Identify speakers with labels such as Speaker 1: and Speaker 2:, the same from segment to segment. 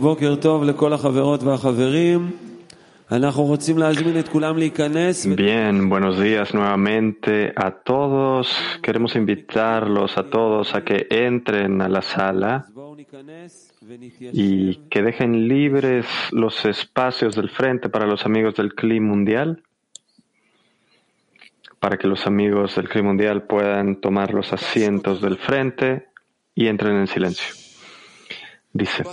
Speaker 1: בוקר טוב לכל החברות והחברים. אנחנו רוצים להזמין את כולם להיכנס.
Speaker 2: Bien, buenos días nuevamente a todos. Queremos invitarlos a todos a que entren a la sala
Speaker 1: אז בואו ניכנס ונתיישב.
Speaker 2: y que dejen libres los espacios del frente para los amigos del CLI mundial, para que los amigos del CLI mundial puedan tomar los asientos del frente y entren en silencio. Dice,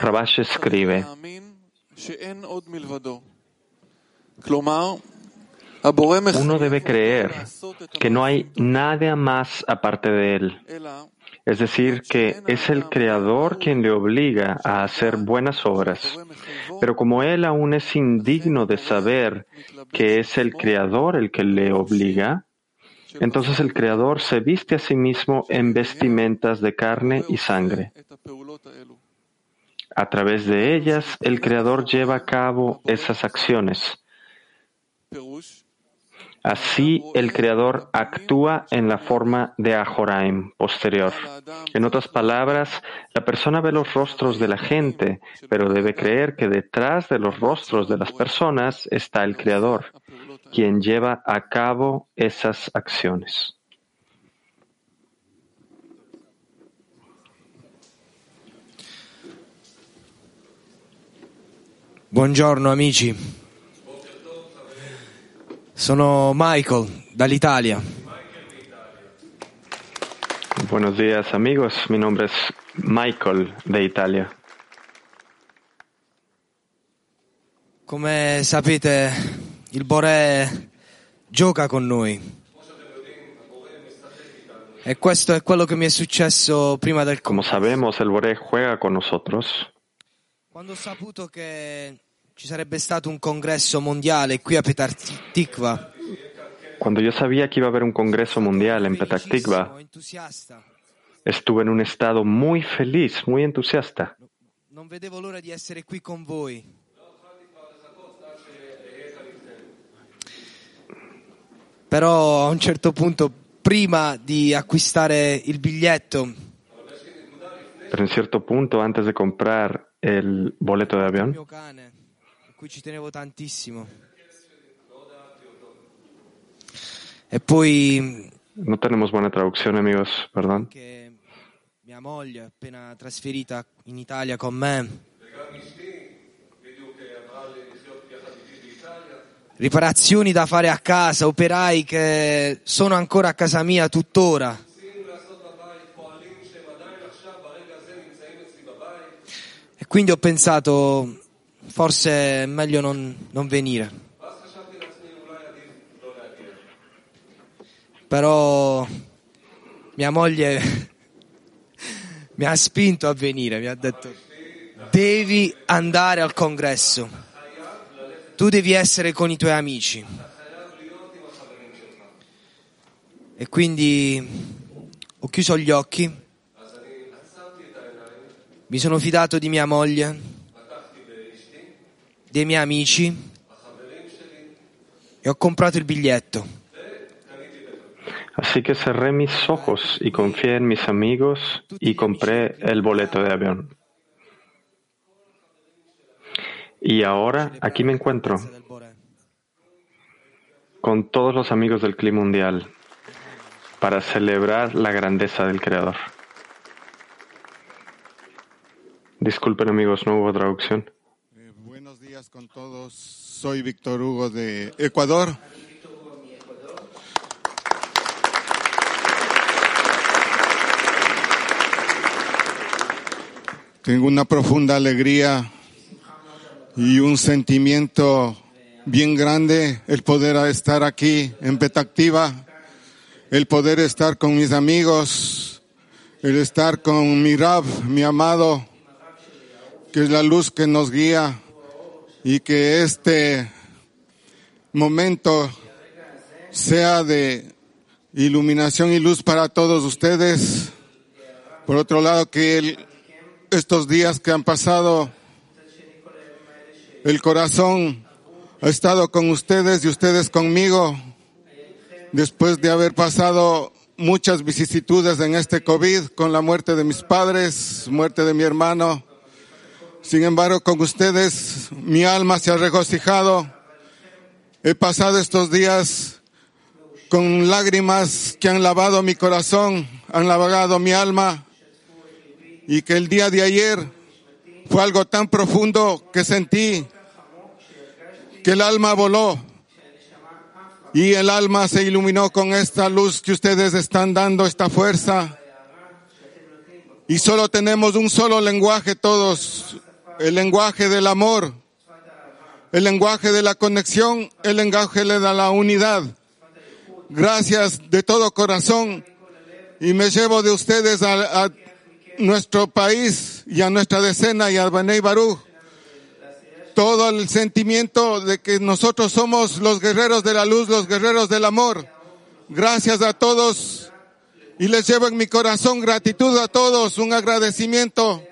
Speaker 3: Rabash escribe,
Speaker 2: uno debe creer que no hay nada más aparte de él. Es decir, que es el Creador quien le obliga a hacer buenas obras. Pero como él aún es indigno de saber que es el Creador el que le obliga, entonces el Creador se viste a sí mismo en vestimentas de carne y sangre. A través de ellas, el Creador lleva a cabo esas acciones. Así, el Creador actúa en la forma de Ahoraim posterior. En otras palabras, la persona ve los rostros de la gente, pero debe creer que detrás de los rostros de las personas está el Creador, quien lleva a cabo esas acciones.
Speaker 4: Buongiorno amici, sono Michael dall'Italia.
Speaker 2: Buenos días amigos, mi nombre es Michael de Italia.
Speaker 4: Come sapete, il Bore gioca con noi. E questo è quello che mi è successo prima del
Speaker 2: Como sabemos, el Boré juega con nosotros.
Speaker 4: Quando ho saputo che ci sarebbe stato un congresso mondiale qui a Petar Tikva,
Speaker 2: Cuando yo sabía que iba a haber un congreso mundial en Petah Tikva,
Speaker 4: entusiasta,
Speaker 2: estuve en un estado muy feliz, muy entusiasta.
Speaker 4: non vedevo l'ora di essere qui con voi. Però a un certo punto, prima di acquistare il biglietto,
Speaker 2: Pero en cierto punto, antes de comprar el boleto de
Speaker 4: il
Speaker 2: avión,
Speaker 4: cui ci tenevo tantissimo. E poi
Speaker 2: no tenemos buena traducción, amigos, perdón.
Speaker 4: che mia moglie appena trasferita in Italia con me. Riparazioni da fare a casa, operai che sono ancora a casa mia tuttora. E quindi ho pensato, forse è meglio non, non venire. Però mia moglie mi ha spinto a venire, mi ha detto devi andare al congresso, tu devi essere con i tuoi amici. E quindi ho chiuso gli occhi, mi sono fidato di mia moglie, dei miei amici e ho comprato il biglietto.
Speaker 2: Así que cerré mis ojos y confié en mis amigos y compré el boleto de avión. Y ahora aquí me encuentro con todos los amigos del clima mundial para celebrar la grandeza del Creador. Disculpen amigos, no hubo traducción.
Speaker 5: Con todos. Soy Víctor Hugo de Ecuador. Tengo una profunda alegría y un sentimiento bien grande el poder estar aquí en Petactiva, el poder estar con mis amigos, el estar con mi Rab, mi amado, que es la luz que nos guía y que este momento sea de iluminación y luz para todos ustedes. Por otro lado, que estos días que han pasado, el corazón ha estado con ustedes y ustedes conmigo, después de haber pasado muchas vicisitudes en este COVID, con la muerte de mis padres, muerte de mi hermano, Sin embargo, con ustedes mi alma se ha regocijado. He pasado estos días con lágrimas que han lavado mi corazón, han lavado mi alma y que el día de ayer fue algo tan profundo que sentí que el alma voló y el alma se iluminó con esta luz que ustedes están dando, esta fuerza. Y solo tenemos un solo lenguaje todos, el lenguaje del amor, el lenguaje de la conexión, el lenguaje de la unidad. Gracias de todo corazón y me llevo de ustedes a, nuestro país y a nuestra decena y a Banei Baruch todo el sentimiento de que nosotros somos los guerreros de la luz, los guerreros del amor. Gracias a todos y les llevo en mi corazón gratitud a todos, un agradecimiento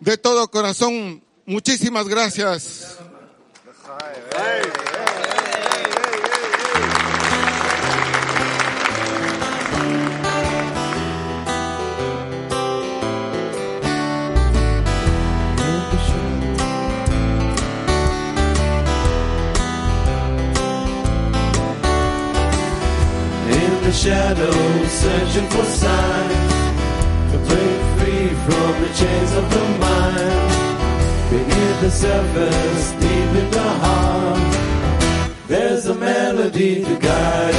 Speaker 5: de todo corazón. Muchísimas gracias.
Speaker 1: Surface, deep in the heart, there's a melody to guide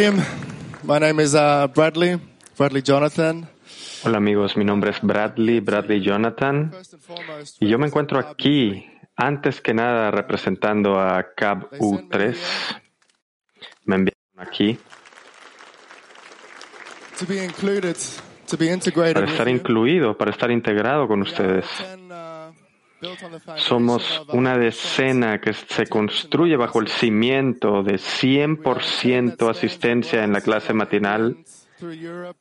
Speaker 6: My name is uh, Bradley, Bradley Jonathan.
Speaker 2: Hola amigos, mi nombre es Bradley, Bradley Jonathan, y yo me encuentro aquí, antes que nada, representando a CAB U3. Me enviaron aquí para estar incluido, para estar integrado con ustedes. Somos una decena que se construye bajo el cimiento de 100% asistencia en la clase matinal.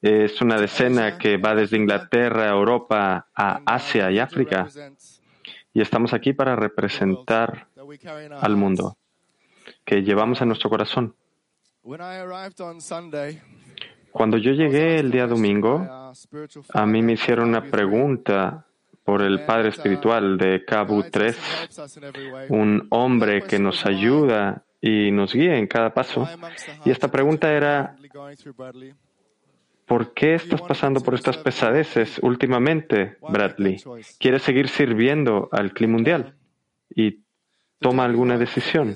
Speaker 2: Es una decena que va desde Inglaterra, Europa, a Asia y África. Y estamos aquí para representar al mundo, que llevamos en nuestro corazón. Cuando yo llegué el día domingo, a mí me hicieron una pregunta por el padre espiritual de Cabu 3,
Speaker 6: helps us in every way.
Speaker 2: un hombre que nos ayuda y nos guía en cada paso. Y esta pregunta era. ¿por qué estás pasando por estas pesadeces últimamente, Bradley? ¿Quieres seguir sirviendo al clima mundial? Y toma alguna decisión.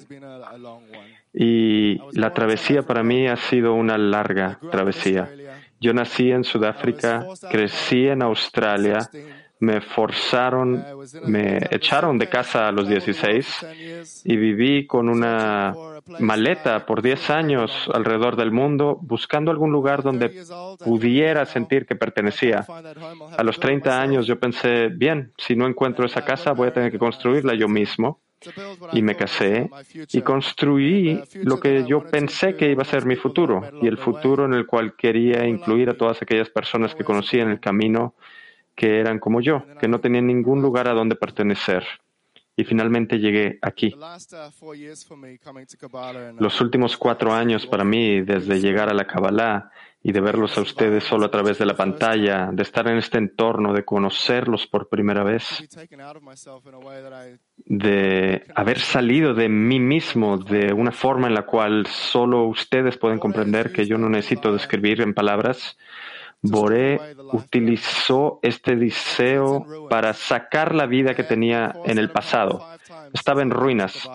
Speaker 2: Y la travesía para mí ha sido una larga travesía. Yo nací en Sudáfrica, crecí en Australia, me forzaron, me echaron de casa a los 16 y viví con una maleta por 10 años alrededor del mundo buscando algún lugar donde pudiera sentir que pertenecía. A los 30 años yo pensé, bien, si no encuentro esa casa voy a tener que construirla yo mismo. Y me casé y construí lo que yo pensé que iba a ser mi futuro y el futuro en el cual quería incluir a todas aquellas personas que conocí en el camino que eran como yo, que no tenían ningún lugar a donde pertenecer. Y finalmente llegué aquí. Los últimos cuatro años para mí, desde llegar a la Kabbalah y de verlos a ustedes solo a través de la pantalla, de estar en este entorno, de conocerlos por primera vez, de haber salido de mí mismo de una forma en la cual solo ustedes pueden comprender que yo no necesito describir en palabras, Boré utilizó este deseo para sacar la vida que tenía en el pasado. Estaba en ruinas.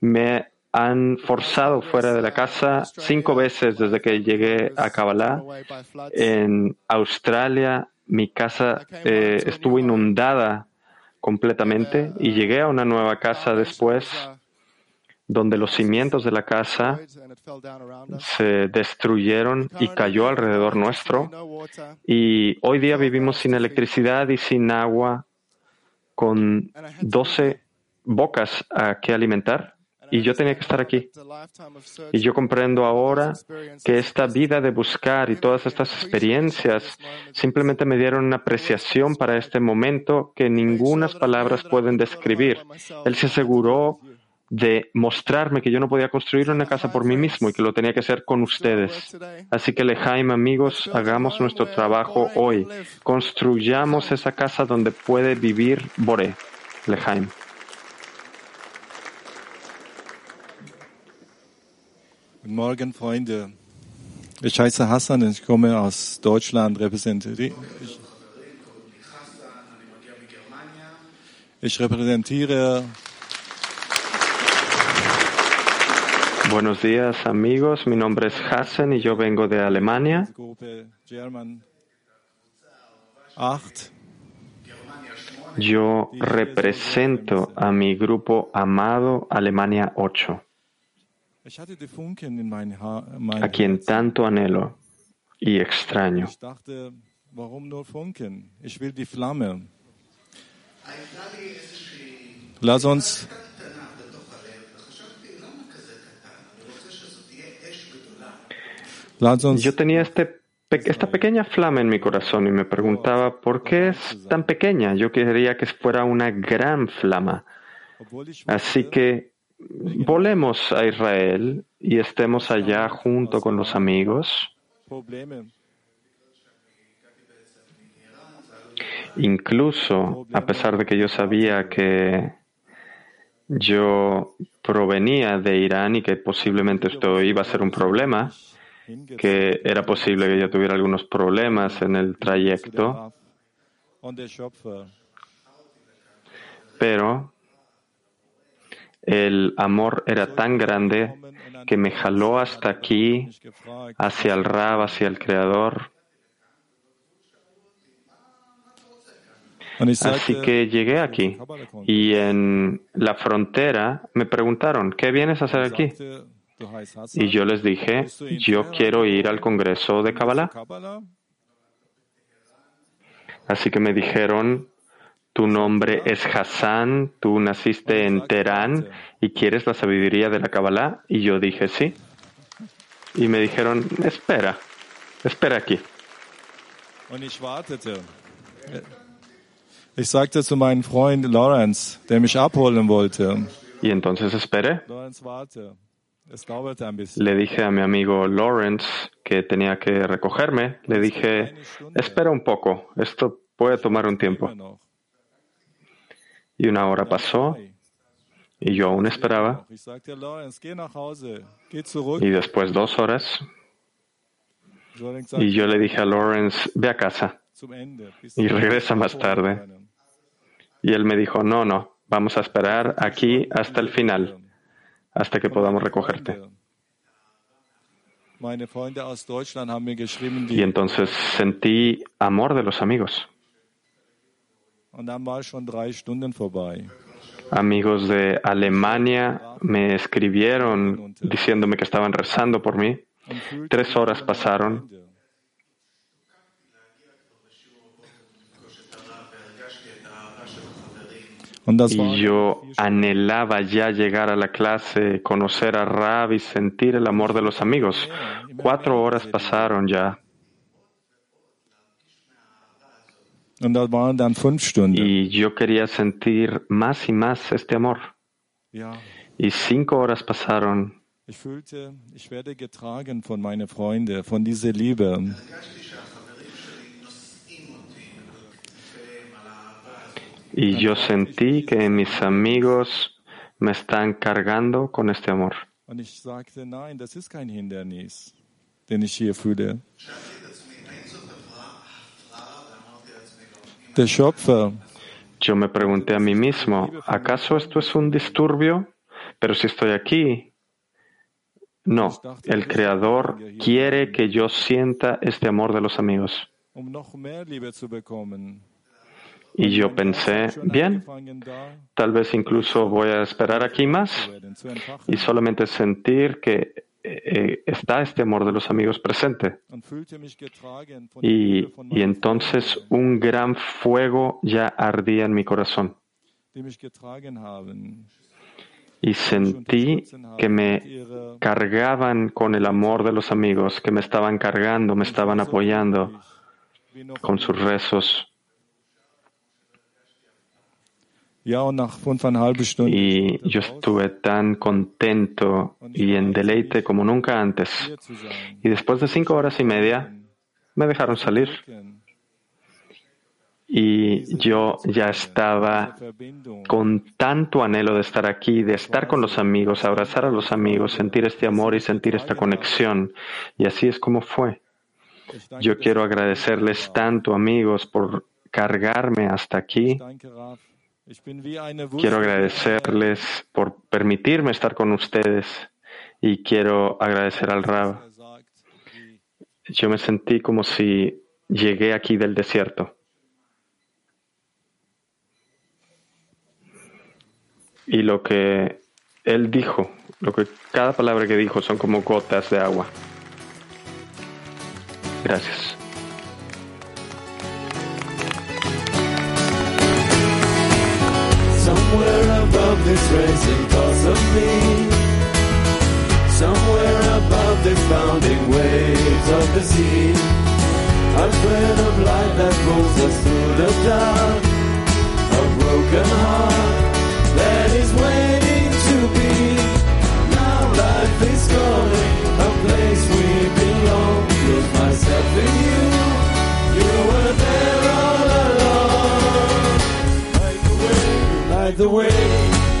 Speaker 2: Me han forzado fuera de la casa cinco veces desde que llegué a Kabbalah. En Australia, mi casa eh, estuvo inundada completamente y llegué a una nueva casa después donde los cimientos de la casa se destruyeron y cayó alrededor nuestro. Y hoy día vivimos sin electricidad y sin agua, con 12 bocas a que alimentar. Y yo tenía que estar aquí. Y yo comprendo ahora que esta vida de buscar y todas estas experiencias simplemente me dieron una apreciación para este momento que ninguna palabras pueden describir. Él se aseguró de mostrarme que yo no podía construir una casa por mí mismo y que lo tenía que hacer con ustedes. Así que Lejaim, amigos, hagamos nuestro trabajo hoy. Construyamos esa casa donde puede vivir Boré. Lejaim.
Speaker 7: Guten Morgen, Freunde. Ich heiße Hassan und ich komme aus Deutschland, ich repräsentiere
Speaker 2: Buenos días amigos, mi nombre es Hassan y yo vengo de Alemania. Yo represento a mi grupo amado Alemania 8, a quien tanto anhelo y extraño.
Speaker 7: Lass
Speaker 2: Yo tenía este, esta pequeña flama en mi corazón y me preguntaba, ¿por qué es tan pequeña? Yo quería que fuera una gran flama. Así que volemos a Israel y estemos allá junto con los amigos. Incluso a pesar de que yo sabía que yo provenía de Irán y que posiblemente esto iba a ser un problema, que era posible que yo tuviera algunos problemas en el trayecto, pero el amor era tan grande que me jaló hasta aquí, hacia el Rab, hacia el Creador. Así que llegué aquí y en la frontera me preguntaron, ¿qué vienes a hacer aquí? Y yo les dije, yo quiero ir al Congreso de Kabbalah. Así que me dijeron, tu nombre es Hassan, tú naciste en Teherán y quieres la sabiduría de la Kabbalah. Y yo dije, sí. Y me dijeron, espera, espera aquí.
Speaker 7: Ich sagte zu meinem Freund Lawrence, der mich abholen wollte.
Speaker 2: Y entonces esperé. Le dije a mi amigo Lawrence que tenía que recogerme. Le dije, espera un poco, esto puede tomar un tiempo. Y una hora pasó y yo aún esperaba. Y después dos horas. Y yo le dije a Lawrence, ve a casa y regresa más tarde. Y él me dijo, no, no, vamos a esperar aquí hasta el final, hasta que podamos recogerte. Y entonces sentí amor de los amigos. Amigos de Alemania me escribieron diciéndome que estaban rezando por mí. Tres horas pasaron. Y yo anhelaba ya llegar a la clase, conocer a Rab y sentir el amor de los amigos. Cuatro horas pasaron ya. Y yo quería sentir más y más este amor. Y cinco horas pasaron. Y yo sentí que mis amigos me están cargando con este amor. Yo me pregunté a mí mismo, ¿acaso esto es un disturbio? Pero si estoy aquí, no, el Creador quiere que yo sienta este amor de los amigos. Y yo pensé, bien, tal vez incluso voy a esperar aquí más y solamente sentir que eh, está este amor de los amigos presente. Y, y entonces un gran fuego ya ardía en mi corazón. Y sentí que me cargaban con el amor de los amigos, que me estaban cargando, me estaban apoyando con sus rezos. Y yo estuve tan contento y en deleite como nunca antes. Y después de cinco horas y media, me dejaron salir. Y yo ya estaba con tanto anhelo de estar aquí, de estar con los amigos, abrazar a los amigos, sentir este amor y sentir esta conexión. Y así es como fue. Yo quiero agradecerles tanto, amigos, por cargarme hasta aquí Quiero agradecerles por permitirme estar con ustedes y quiero agradecer al Rab. Yo me sentí como si llegué aquí del desierto. Y lo que él dijo, lo que cada palabra que dijo son como gotas de agua. Gracias.
Speaker 1: Above this racing course of me. Somewhere above the pounding waves of the sea. A thread of light that pulls us through the dark. A broken heart that is waiting to be. Now life is calling, a place we belong. With myself and you, you were there guide the way.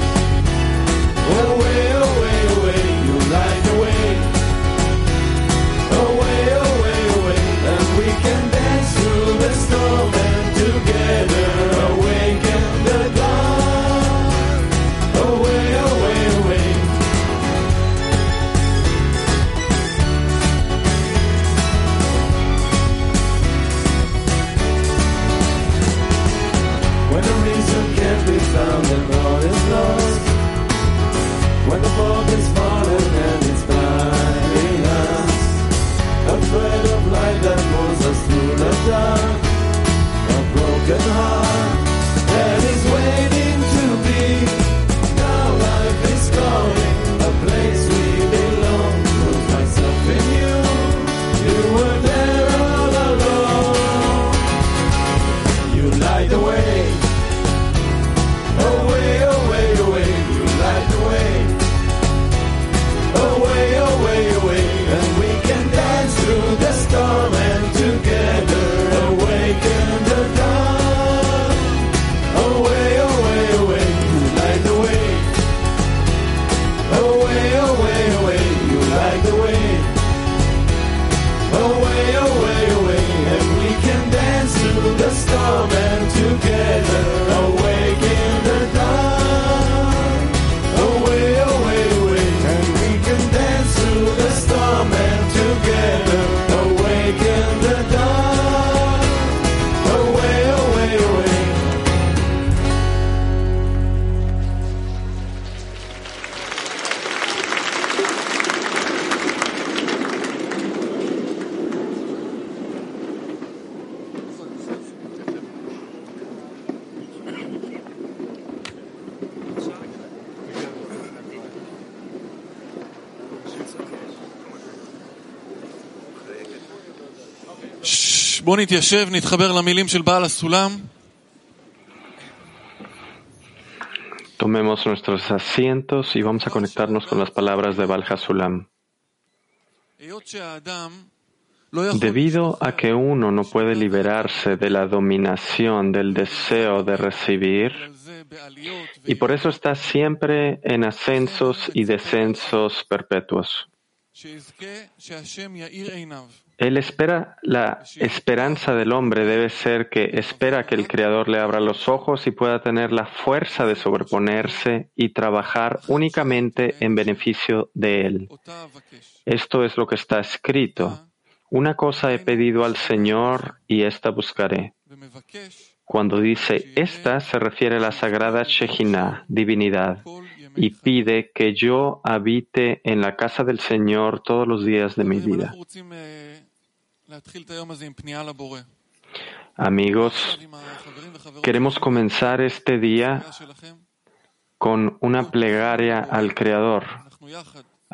Speaker 1: בואו נתיישב, נתחבר למילים של בעל הסולם.
Speaker 2: Tomemos nuestros asientos y vamos a conectarnos con las palabras de Baal Hasulam.
Speaker 1: היות שהאדם לא יכול
Speaker 2: Debido a que uno no puede liberarse de la dominación del deseo de recibir,
Speaker 1: על זה בעליות,
Speaker 2: y por eso está siempre en ascensos y descensos perpetuos. Él espera, la esperanza del hombre. Debe ser que espera que el Creador le abra los ojos y pueda tener la fuerza de sobreponerse y trabajar únicamente en beneficio de él. Esto es lo que está escrito. Una cosa he pedido al Señor y esta buscaré. Cuando dice esta, se refiere a la sagrada Shejinah, divinidad, y pide que yo habite en la casa del Señor todos los días de mi vida. Amigos, queremos comenzar este día con una plegaria al Creador.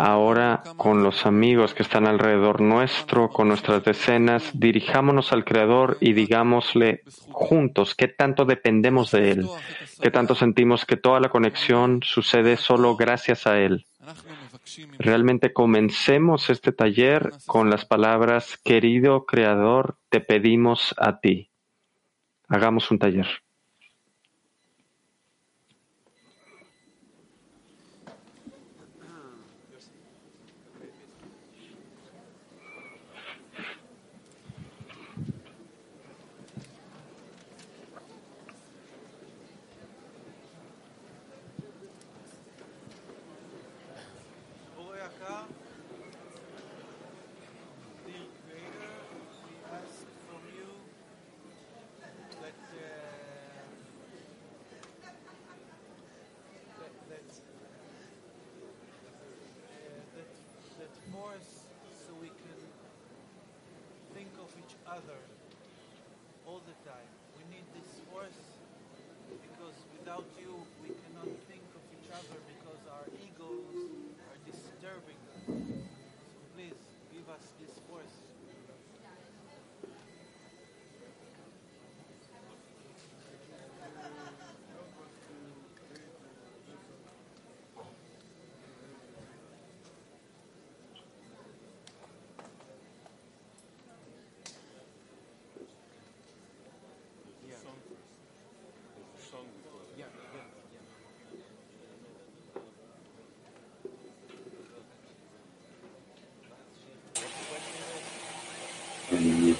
Speaker 2: Ahora, con los amigos que están alrededor nuestro, con nuestras decenas, dirijámonos al Creador y digámosle juntos qué tanto dependemos de Él, qué tanto sentimos que toda la conexión sucede solo gracias a Él. Realmente comencemos este taller con las palabras, querido Creador, te pedimos a ti. Hagamos un taller.
Speaker 8: Other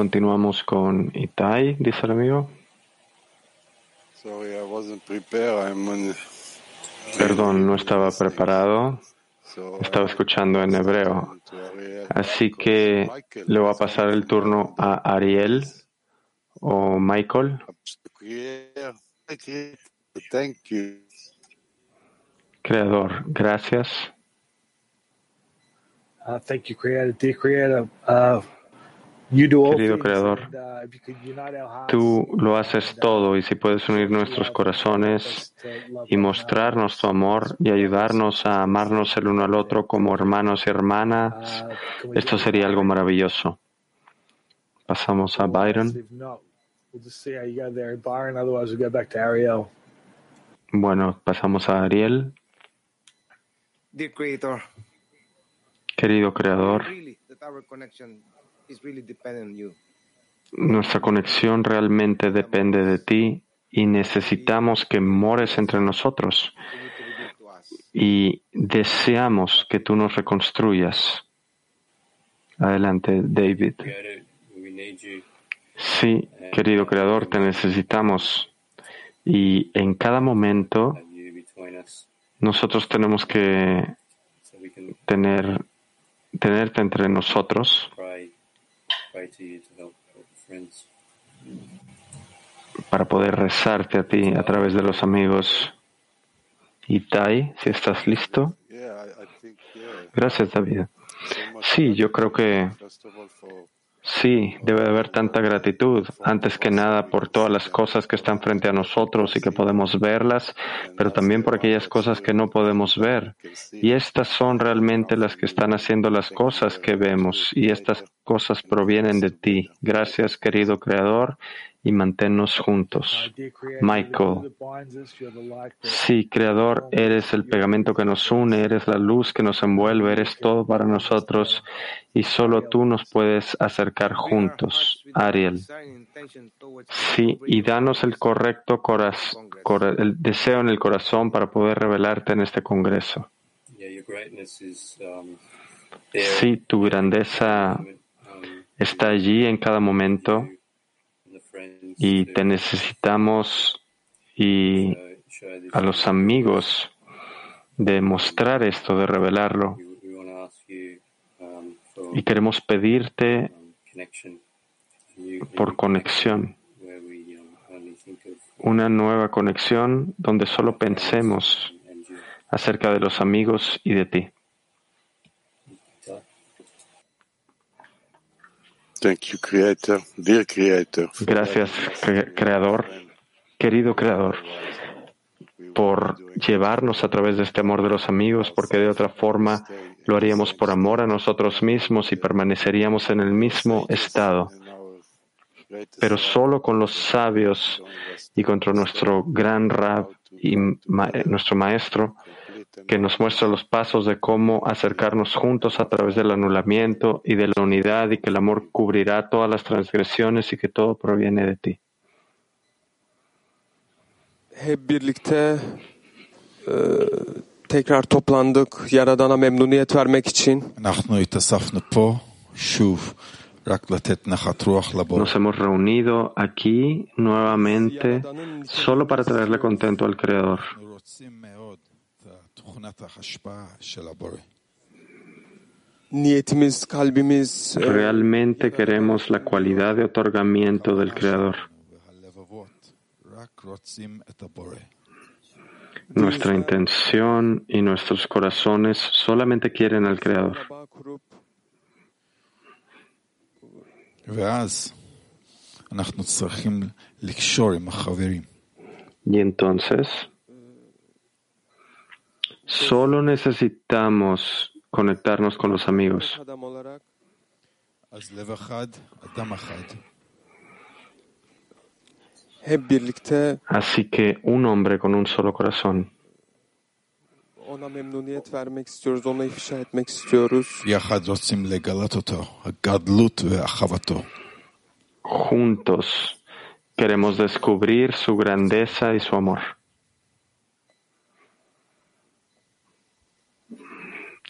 Speaker 2: Continuamos con Itai, dice el amigo.
Speaker 9: Sorry, I wasn't prepared. I'm on.
Speaker 2: Perdón, no estaba preparado. Estaba escuchando en hebreo. Así que le voy a pasar el turno a Ariel o Michael. Creador, gracias.
Speaker 10: Uh, thank you, Creator. Dear Creator, uh,
Speaker 2: Querido. Creador,
Speaker 10: uh,
Speaker 2: Tú lo haces todo y si puedes unir nuestros corazones y mostrarnos tu amor y ayudarnos a amarnos el uno al otro como hermanos y hermanas,
Speaker 10: uh,
Speaker 2: esto sería algo maravilloso. Pasamos a Byron.
Speaker 10: If not, we'll just see how you go there, Byron. Otherwise, we'll go back to Ariel.
Speaker 2: Bueno, pasamos a Ariel. Querido Creador, nuestra conexión realmente depende de ti y necesitamos que mores entre nosotros y deseamos que tú nos reconstruyas. Adelante, David. Sí, querido Creador, te necesitamos y en cada momento nosotros tenemos que tener tenerte entre nosotros para poder rezarte a ti a través de los amigos. Itai, si estás listo. Gracias, David. Sí, yo creo que sí, debe haber tanta gratitud, antes que nada por todas las cosas que están frente a nosotros y que podemos verlas, pero también por aquellas cosas que no podemos ver. Y estas son realmente las que están haciendo las cosas que vemos, y estas cosas provienen de ti. Gracias, querido Creador, y manténnos juntos. Michael, sí, Creador, eres el pegamento que nos une, eres la luz que nos envuelve, eres todo para nosotros y solo tú nos puedes acercar juntos. Ariel, sí, y danos el correcto el deseo en el corazón para poder revelarte en este congreso. Sí, tu grandeza está allí en cada momento y te necesitamos y a los amigos de mostrar esto, de revelarlo. Y queremos pedirte por conexión, una nueva conexión donde solo pensemos acerca de los amigos y de ti. Gracias, Creador, querido Creador, por llevarnos a través de este amor de los amigos, porque de otra forma lo haríamos por amor a nosotros mismos y permaneceríamos en el mismo estado. Pero solo con los sabios y contra nuestro gran Rab y nuestro Maestro, que nos muestra los pasos de cómo acercarnos juntos a través del anulamiento y de la unidad y que el amor cubrirá todas las transgresiones y que todo proviene de ti.
Speaker 11: Hep birlikte e, tekrar toplandık Yaradan'a memnuniyet vermek için.
Speaker 2: Nos hemos reunido aquí nuevamente solo para traerle contento al Creador.
Speaker 11: Niyetimiz, kalbimiz
Speaker 2: Realmente queremos la cualidad de otorgamiento del Creador. Nuestra intención y nuestros corazones solamente quieren al Creador. Y entonces Solo necesitamos conectarnos con los amigos. Así que un hombre con un solo corazón. Juntos queremos descubrir su grandeza y su amor.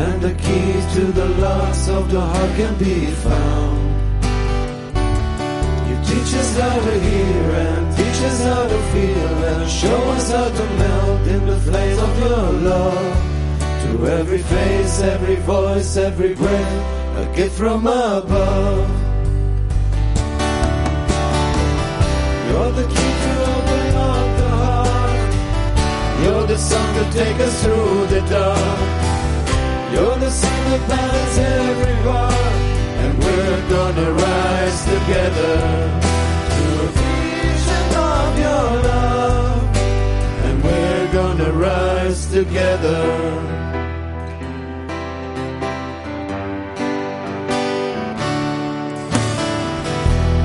Speaker 1: And the keys to the locks of the heart can be found. You teach us how to hear and teach us how to feel and show us how to melt in the flames of your love. To every face, every voice, every breath, a gift from above. You're the key to open up the heart. You're the song to take us through the dark. You're the sun that lights every heart, and we're gonna rise together to a vision of your love, and we're gonna rise together.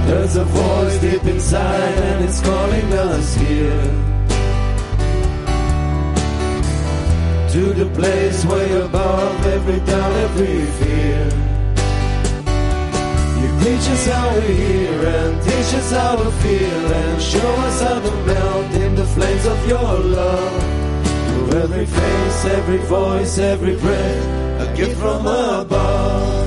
Speaker 1: There's a voice deep inside, and it's calling us here. To the place way above every doubt, every fear. You Teach us how we hear and teach us how to feel and show us how to melt in the flames of your love. Through every face, every voice, every breath, a gift from above.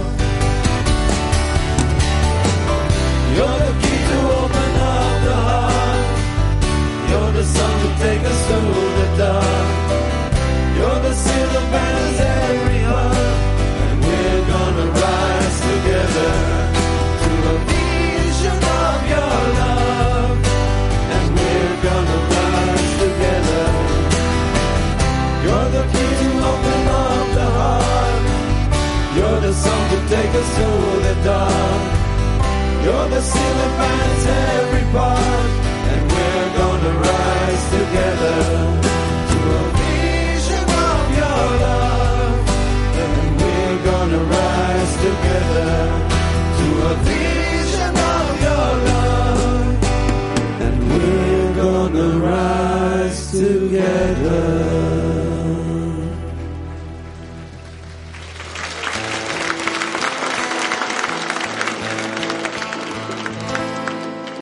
Speaker 1: Together.